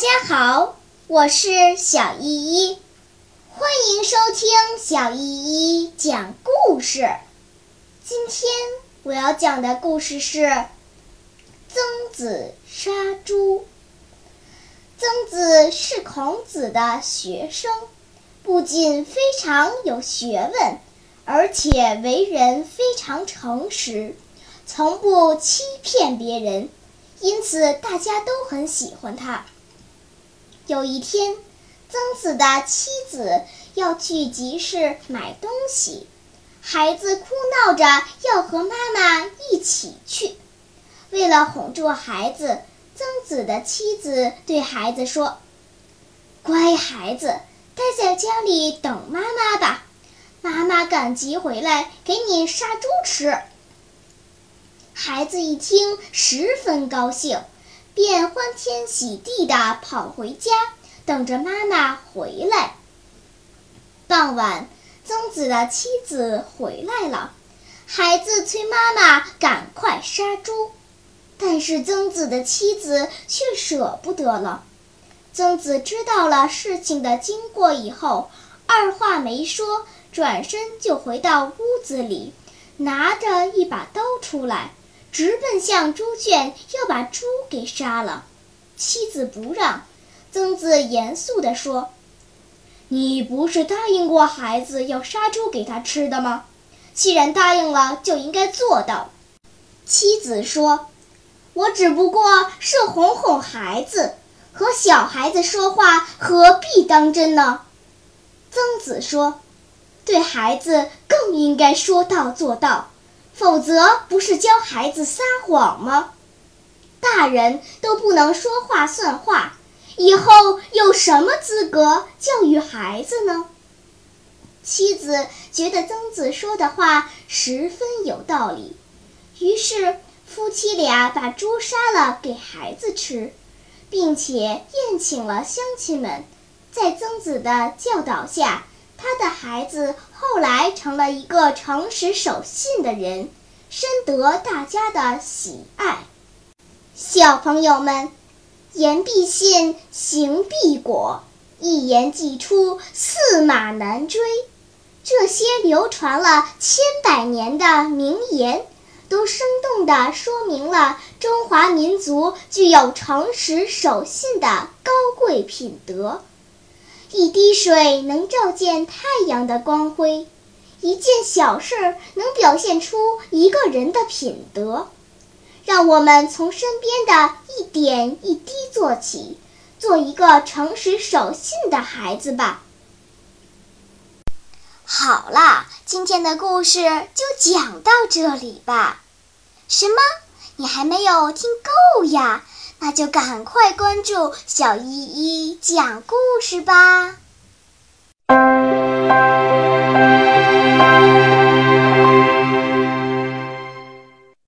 大家好，我是小依依，欢迎收听小依依讲故事。今天我要讲的故事是曾子杀猪。曾子是孔子的学生，不仅非常有学问，而且为人非常诚实，从不欺骗别人，因此大家都很喜欢他。有一天，曾子的妻子要去集市买东西，孩子哭闹着要和妈妈一起去。为了哄住孩子，曾子的妻子对孩子说：“乖孩子，待在家里等妈妈吧，妈妈赶集回来给你杀猪吃。”孩子一听，十分高兴。便欢天喜地地跑回家，等着妈妈回来。傍晚，曾子的妻子回来了，孩子催妈妈赶快杀猪，但是曾子的妻子却舍不得了。曾子知道了事情的经过以后，二话没说，转身就回到屋子里，拿着一把刀出来。直奔向猪圈，要把猪给杀了。妻子不让，曾子严肃地说：“你不是答应过孩子要杀猪给他吃的吗？既然答应了，就应该做到。”妻子说：“我只不过是哄哄孩子，和小孩子说话何必当真呢？”曾子说：“对孩子更应该说到做到。”否则不是教孩子撒谎吗？大人都不能说话算话，以后有什么资格教育孩子呢？妻子觉得曾子说的话十分有道理，于是夫妻俩把猪杀了给孩子吃，并且宴请了乡亲们。在曾子的教导下。他的孩子后来成了一个诚实守信的人，深得大家的喜爱。小朋友们，言必信，行必果，一言既出，驷马难追。这些流传了千百年的名言，都生动地说明了中华民族具有诚实守信的高贵品德。一滴水能照见太阳的光辉，一件小事能表现出一个人的品德。让我们从身边的一点一滴做起，做一个诚实守信的孩子吧。好了，今天的故事就讲到这里吧。什么？你还没有听够呀？那就赶快关注小依依讲故事吧。